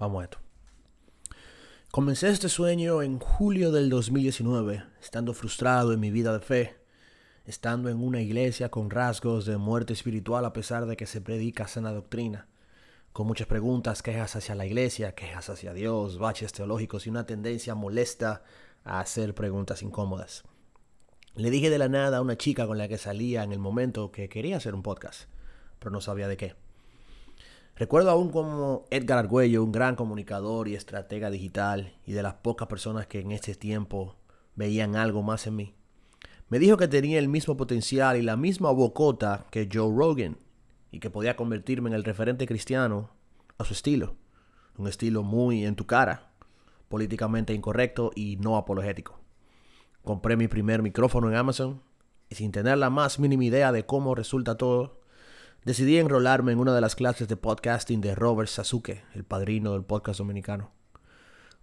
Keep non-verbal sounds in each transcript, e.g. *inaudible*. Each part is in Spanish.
Vamos a esto. Comencé este sueño en julio del 2019, estando frustrado en mi vida de fe, estando en una iglesia con rasgos de muerte espiritual a pesar de que se predica sana doctrina, con muchas preguntas, quejas hacia la iglesia, quejas hacia Dios, baches teológicos y una tendencia molesta a hacer preguntas incómodas. Le dije de la nada a una chica con la que salía en el momento que quería hacer un podcast, pero no sabía de qué. Recuerdo aún como Edgar Argüello, un gran comunicador y estratega digital y de las pocas personas que en este tiempo veían algo más en mí, me dijo que tenía el mismo potencial y la misma bocota que Joe Rogan y que podía convertirme en el referente cristiano a su estilo. Un estilo muy en tu cara, políticamente incorrecto y no apologético. Compré mi primer micrófono en Amazon y sin tener la más mínima idea de cómo resulta todo, decidí enrolarme en una de las clases de podcasting de Robert Sasuke, el padrino del podcast dominicano.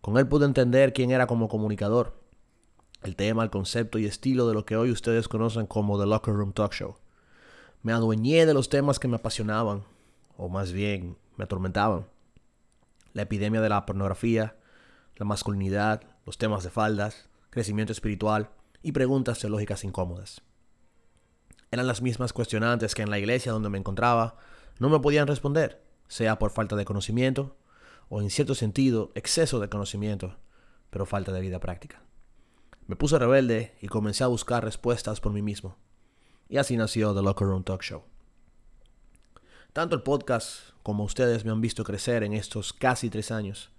Con él pude entender quién era como comunicador, el tema, el concepto y estilo de lo que hoy ustedes conocen como The Locker Room Talk Show. Me adueñé de los temas que me apasionaban, o más bien me atormentaban. La epidemia de la pornografía, la masculinidad, los temas de faldas, crecimiento espiritual y preguntas teológicas incómodas eran las mismas cuestionantes que en la iglesia donde me encontraba no me podían responder, sea por falta de conocimiento o en cierto sentido exceso de conocimiento, pero falta de vida práctica. Me puse rebelde y comencé a buscar respuestas por mí mismo. Y así nació The Locker Room Talk Show. Tanto el podcast como ustedes me han visto crecer en estos casi tres años.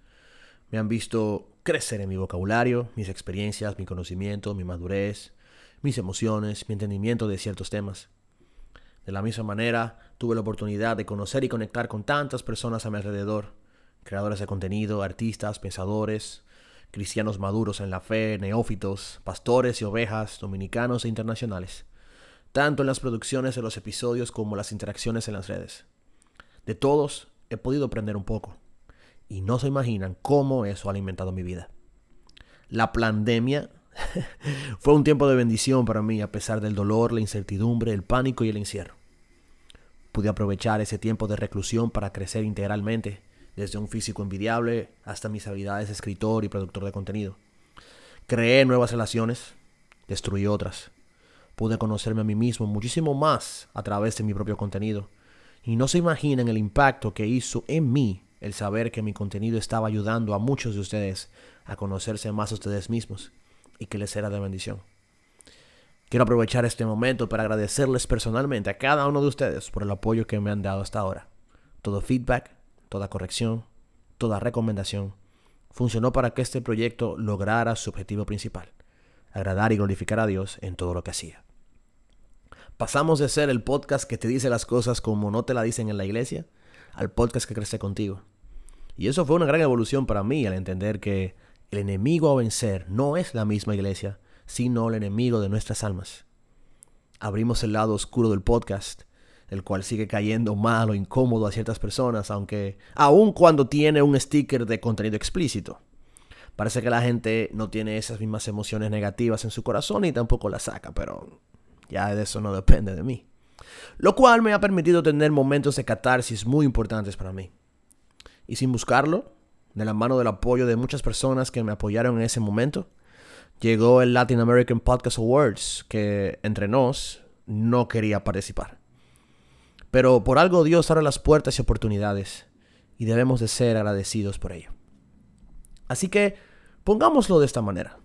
Me han visto crecer en mi vocabulario, mis experiencias, mi conocimiento, mi madurez, mis emociones, mi entendimiento de ciertos temas. De la misma manera, tuve la oportunidad de conocer y conectar con tantas personas a mi alrededor, creadores de contenido, artistas, pensadores, cristianos maduros en la fe, neófitos, pastores y ovejas, dominicanos e internacionales, tanto en las producciones de los episodios como las interacciones en las redes. De todos he podido aprender un poco, y no se imaginan cómo eso ha alimentado mi vida. La pandemia *laughs* Fue un tiempo de bendición para mí a pesar del dolor, la incertidumbre, el pánico y el encierro. Pude aprovechar ese tiempo de reclusión para crecer integralmente, desde un físico envidiable hasta mis habilidades de escritor y productor de contenido. Creé nuevas relaciones, destruí otras. Pude conocerme a mí mismo muchísimo más a través de mi propio contenido. Y no se imaginan el impacto que hizo en mí el saber que mi contenido estaba ayudando a muchos de ustedes a conocerse más a ustedes mismos y que les será de bendición. Quiero aprovechar este momento para agradecerles personalmente a cada uno de ustedes por el apoyo que me han dado hasta ahora. Todo feedback, toda corrección, toda recomendación funcionó para que este proyecto lograra su objetivo principal, agradar y glorificar a Dios en todo lo que hacía. Pasamos de ser el podcast que te dice las cosas como no te la dicen en la iglesia al podcast que crece contigo. Y eso fue una gran evolución para mí al entender que el enemigo a vencer no es la misma iglesia, sino el enemigo de nuestras almas. Abrimos el lado oscuro del podcast, el cual sigue cayendo mal o incómodo a ciertas personas, aunque aun cuando tiene un sticker de contenido explícito. Parece que la gente no tiene esas mismas emociones negativas en su corazón y tampoco las saca, pero ya de eso no depende de mí. Lo cual me ha permitido tener momentos de catarsis muy importantes para mí. Y sin buscarlo, de la mano del apoyo de muchas personas que me apoyaron en ese momento, llegó el Latin American Podcast Awards, que entre nos no quería participar. Pero por algo Dios abre las puertas y oportunidades, y debemos de ser agradecidos por ello. Así que pongámoslo de esta manera.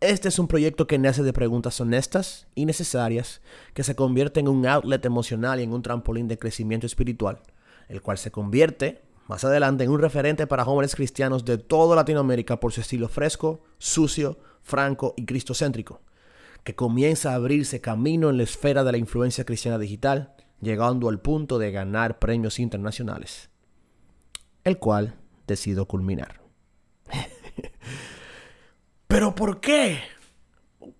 Este es un proyecto que nace de preguntas honestas y necesarias, que se convierte en un outlet emocional y en un trampolín de crecimiento espiritual, el cual se convierte más adelante en un referente para jóvenes cristianos de toda Latinoamérica por su estilo fresco, sucio, franco y cristocéntrico, que comienza a abrirse camino en la esfera de la influencia cristiana digital, llegando al punto de ganar premios internacionales, el cual decido culminar. *laughs* ¿Pero por qué?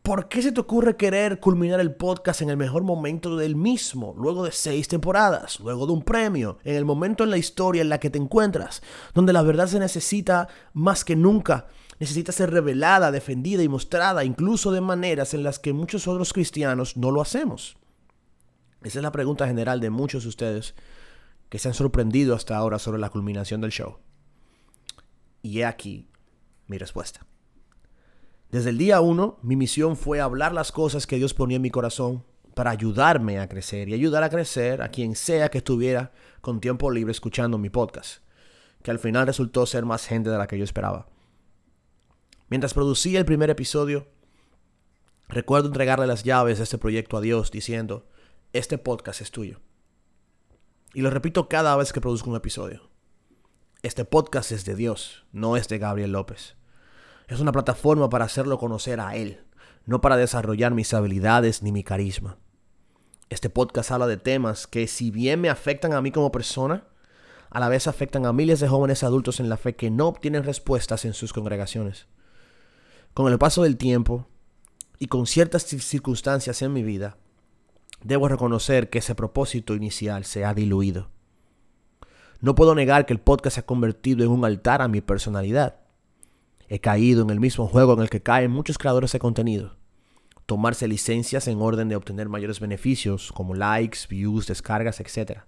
¿Por qué se te ocurre querer culminar el podcast en el mejor momento del mismo, luego de seis temporadas, luego de un premio, en el momento en la historia en la que te encuentras, donde la verdad se necesita más que nunca, necesita ser revelada, defendida y mostrada, incluso de maneras en las que muchos otros cristianos no lo hacemos? Esa es la pregunta general de muchos de ustedes que se han sorprendido hasta ahora sobre la culminación del show. Y he aquí mi respuesta. Desde el día uno, mi misión fue hablar las cosas que Dios ponía en mi corazón para ayudarme a crecer y ayudar a crecer a quien sea que estuviera con tiempo libre escuchando mi podcast, que al final resultó ser más gente de la que yo esperaba. Mientras producía el primer episodio, recuerdo entregarle las llaves de este proyecto a Dios diciendo, este podcast es tuyo. Y lo repito cada vez que produzco un episodio. Este podcast es de Dios, no es de Gabriel López. Es una plataforma para hacerlo conocer a Él, no para desarrollar mis habilidades ni mi carisma. Este podcast habla de temas que si bien me afectan a mí como persona, a la vez afectan a miles de jóvenes adultos en la fe que no obtienen respuestas en sus congregaciones. Con el paso del tiempo y con ciertas circunstancias en mi vida, debo reconocer que ese propósito inicial se ha diluido. No puedo negar que el podcast se ha convertido en un altar a mi personalidad. He caído en el mismo juego en el que caen muchos creadores de contenido. Tomarse licencias en orden de obtener mayores beneficios como likes, views, descargas, etc.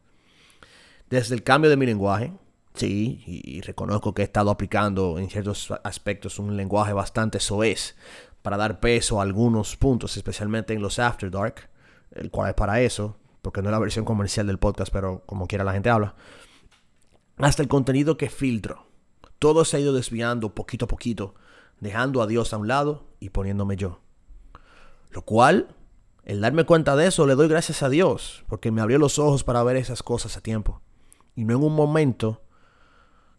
Desde el cambio de mi lenguaje, sí, y reconozco que he estado aplicando en ciertos aspectos un lenguaje bastante soez para dar peso a algunos puntos, especialmente en los After Dark, el cual es para eso, porque no es la versión comercial del podcast, pero como quiera la gente habla, hasta el contenido que filtro. Todo se ha ido desviando poquito a poquito, dejando a Dios a un lado y poniéndome yo. Lo cual, el darme cuenta de eso, le doy gracias a Dios, porque me abrió los ojos para ver esas cosas a tiempo. Y no en un momento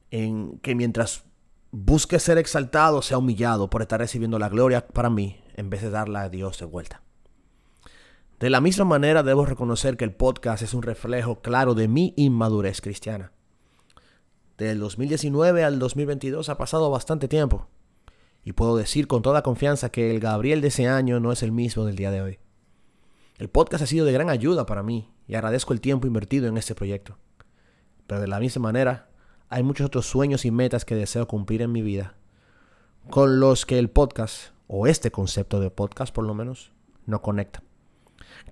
en que mientras busque ser exaltado, sea humillado por estar recibiendo la gloria para mí, en vez de darla a Dios de vuelta. De la misma manera debo reconocer que el podcast es un reflejo claro de mi inmadurez cristiana. Del 2019 al 2022 ha pasado bastante tiempo. Y puedo decir con toda confianza que el Gabriel de ese año no es el mismo del día de hoy. El podcast ha sido de gran ayuda para mí y agradezco el tiempo invertido en este proyecto. Pero de la misma manera, hay muchos otros sueños y metas que deseo cumplir en mi vida, con los que el podcast, o este concepto de podcast por lo menos, no conecta.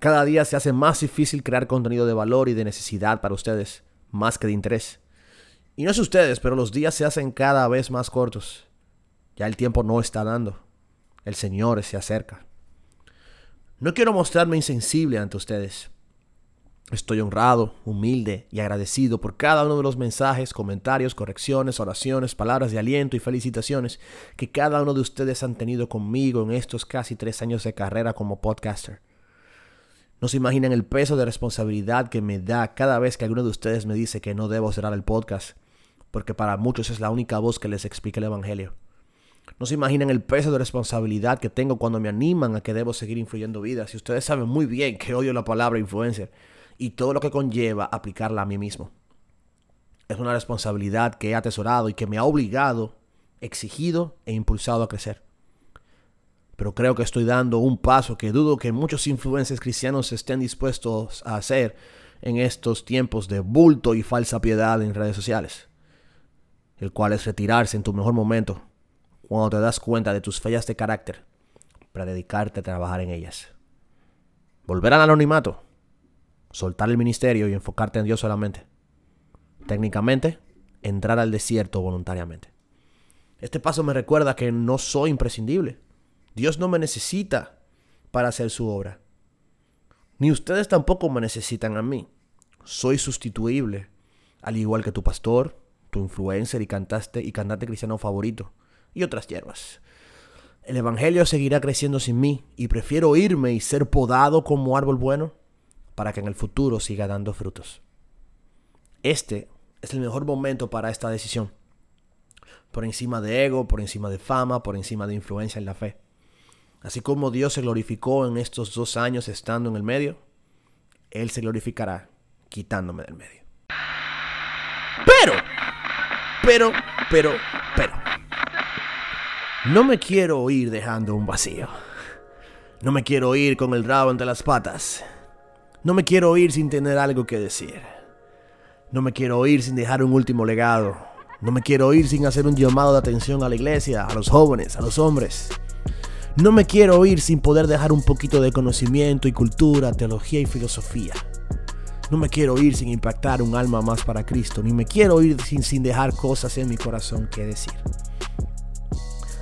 Cada día se hace más difícil crear contenido de valor y de necesidad para ustedes, más que de interés. Y no es ustedes, pero los días se hacen cada vez más cortos. Ya el tiempo no está dando. El Señor se acerca. No quiero mostrarme insensible ante ustedes. Estoy honrado, humilde y agradecido por cada uno de los mensajes, comentarios, correcciones, oraciones, palabras de aliento y felicitaciones que cada uno de ustedes han tenido conmigo en estos casi tres años de carrera como podcaster. No se imaginan el peso de responsabilidad que me da cada vez que alguno de ustedes me dice que no debo cerrar el podcast, porque para muchos es la única voz que les explica el Evangelio. No se imaginan el peso de responsabilidad que tengo cuando me animan a que debo seguir influyendo vidas. Y ustedes saben muy bien que odio la palabra influencer y todo lo que conlleva aplicarla a mí mismo. Es una responsabilidad que he atesorado y que me ha obligado, exigido e impulsado a crecer pero creo que estoy dando un paso que dudo que muchos influencers cristianos estén dispuestos a hacer en estos tiempos de bulto y falsa piedad en redes sociales, el cual es retirarse en tu mejor momento, cuando te das cuenta de tus fallas de carácter, para dedicarte a trabajar en ellas. Volver al anonimato, soltar el ministerio y enfocarte en Dios solamente. Técnicamente, entrar al desierto voluntariamente. Este paso me recuerda que no soy imprescindible Dios no me necesita para hacer su obra. Ni ustedes tampoco me necesitan a mí. Soy sustituible, al igual que tu pastor, tu influencer y cantante y cantante cristiano favorito, y otras hierbas. El Evangelio seguirá creciendo sin mí y prefiero irme y ser podado como árbol bueno para que en el futuro siga dando frutos. Este es el mejor momento para esta decisión. Por encima de ego, por encima de fama, por encima de influencia en la fe. Así como Dios se glorificó en estos dos años estando en el medio, Él se glorificará quitándome del medio. Pero, pero, pero, pero, no me quiero ir dejando un vacío. No me quiero ir con el rabo entre las patas. No me quiero ir sin tener algo que decir. No me quiero ir sin dejar un último legado. No me quiero ir sin hacer un llamado de atención a la iglesia, a los jóvenes, a los hombres. No me quiero ir sin poder dejar un poquito de conocimiento y cultura, teología y filosofía. No me quiero ir sin impactar un alma más para Cristo, ni me quiero ir sin, sin dejar cosas en mi corazón que decir.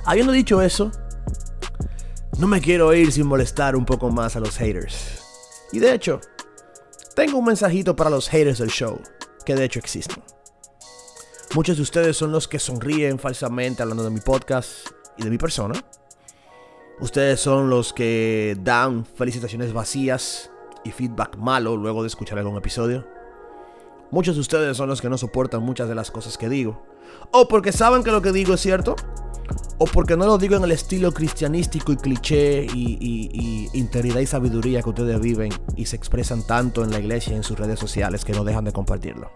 Habiendo dicho eso, no me quiero ir sin molestar un poco más a los haters. Y de hecho, tengo un mensajito para los haters del show, que de hecho existen. Muchos de ustedes son los que sonríen falsamente hablando de mi podcast y de mi persona. Ustedes son los que dan felicitaciones vacías feedback malo luego de escuchar algún episodio. Muchos de ustedes son los que no soportan muchas de las cosas que digo. O porque saben que lo que digo es cierto. O porque no lo digo en el estilo cristianístico y cliché y, integridad y sabiduría que ustedes viven y se expresan tanto en la iglesia y en sus redes sociales que no dejan de compartirlo.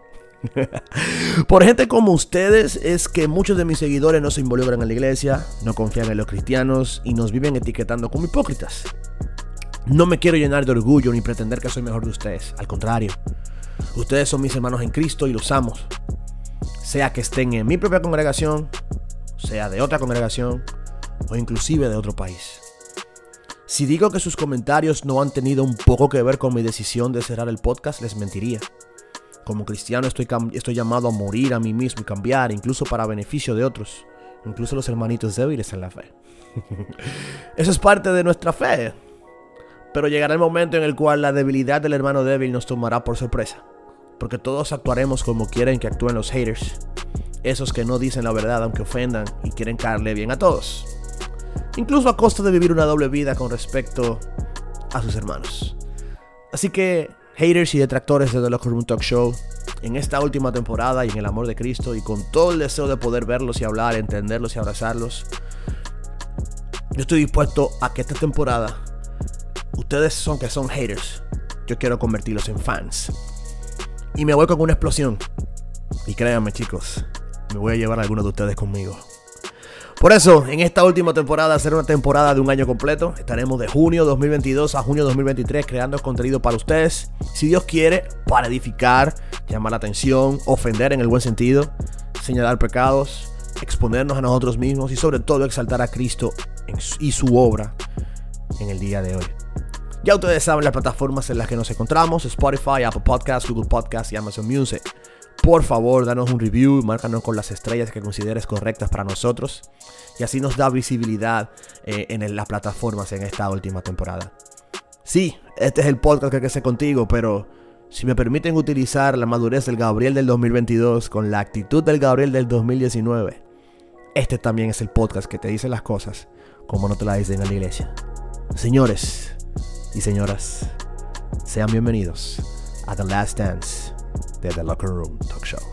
*laughs* Por gente como ustedes es que muchos de mis seguidores no se involucran en la iglesia, no confían en los cristianos y nos viven etiquetando como hipócritas. No me quiero llenar de orgullo ni pretender que soy mejor de ustedes, al contrario. Ustedes son mis hermanos en Cristo y los amo. Sea que estén en mi propia congregación, sea de otra congregación o inclusive de otro país. Si digo que sus comentarios no han tenido un poco que ver con mi decisión de cerrar el podcast, les mentiría. Como cristiano estoy, estoy llamado a morir a mí mismo y cambiar, incluso para beneficio de otros, incluso los hermanitos débiles en la fe. *laughs* Eso es parte de nuestra fe. Pero llegará el momento en el cual la debilidad del hermano débil nos tomará por sorpresa. Porque todos actuaremos como quieren que actúen los haters. Esos que no dicen la verdad aunque ofendan y quieren caerle bien a todos. Incluso a costa de vivir una doble vida con respecto a sus hermanos. Así que haters y detractores de The Locker Talk Show, en esta última temporada y en el amor de Cristo y con todo el deseo de poder verlos y hablar, entenderlos y abrazarlos, yo estoy dispuesto a que esta temporada, ustedes son que son haters, yo quiero convertirlos en fans. Y me voy con una explosión. Y créanme chicos, me voy a llevar a algunos de ustedes conmigo. Por eso, en esta última temporada, será una temporada de un año completo. Estaremos de junio 2022 a junio 2023 creando contenido para ustedes. Si Dios quiere, para edificar, llamar la atención, ofender en el buen sentido, señalar pecados, exponernos a nosotros mismos y sobre todo exaltar a Cristo y su obra en el día de hoy. Ya ustedes saben las plataformas en las que nos encontramos, Spotify, Apple Podcasts, Google Podcasts y Amazon Music. Por favor, danos un review y márcanos con las estrellas que consideres correctas para nosotros. Y así nos da visibilidad eh, en las plataformas en esta última temporada. Sí, este es el podcast que crece contigo, pero si me permiten utilizar la madurez del Gabriel del 2022 con la actitud del Gabriel del 2019, este también es el podcast que te dice las cosas como no te las dicen en la iglesia. Señores y señoras, sean bienvenidos a The Last Dance de The Locker Room Talk Show.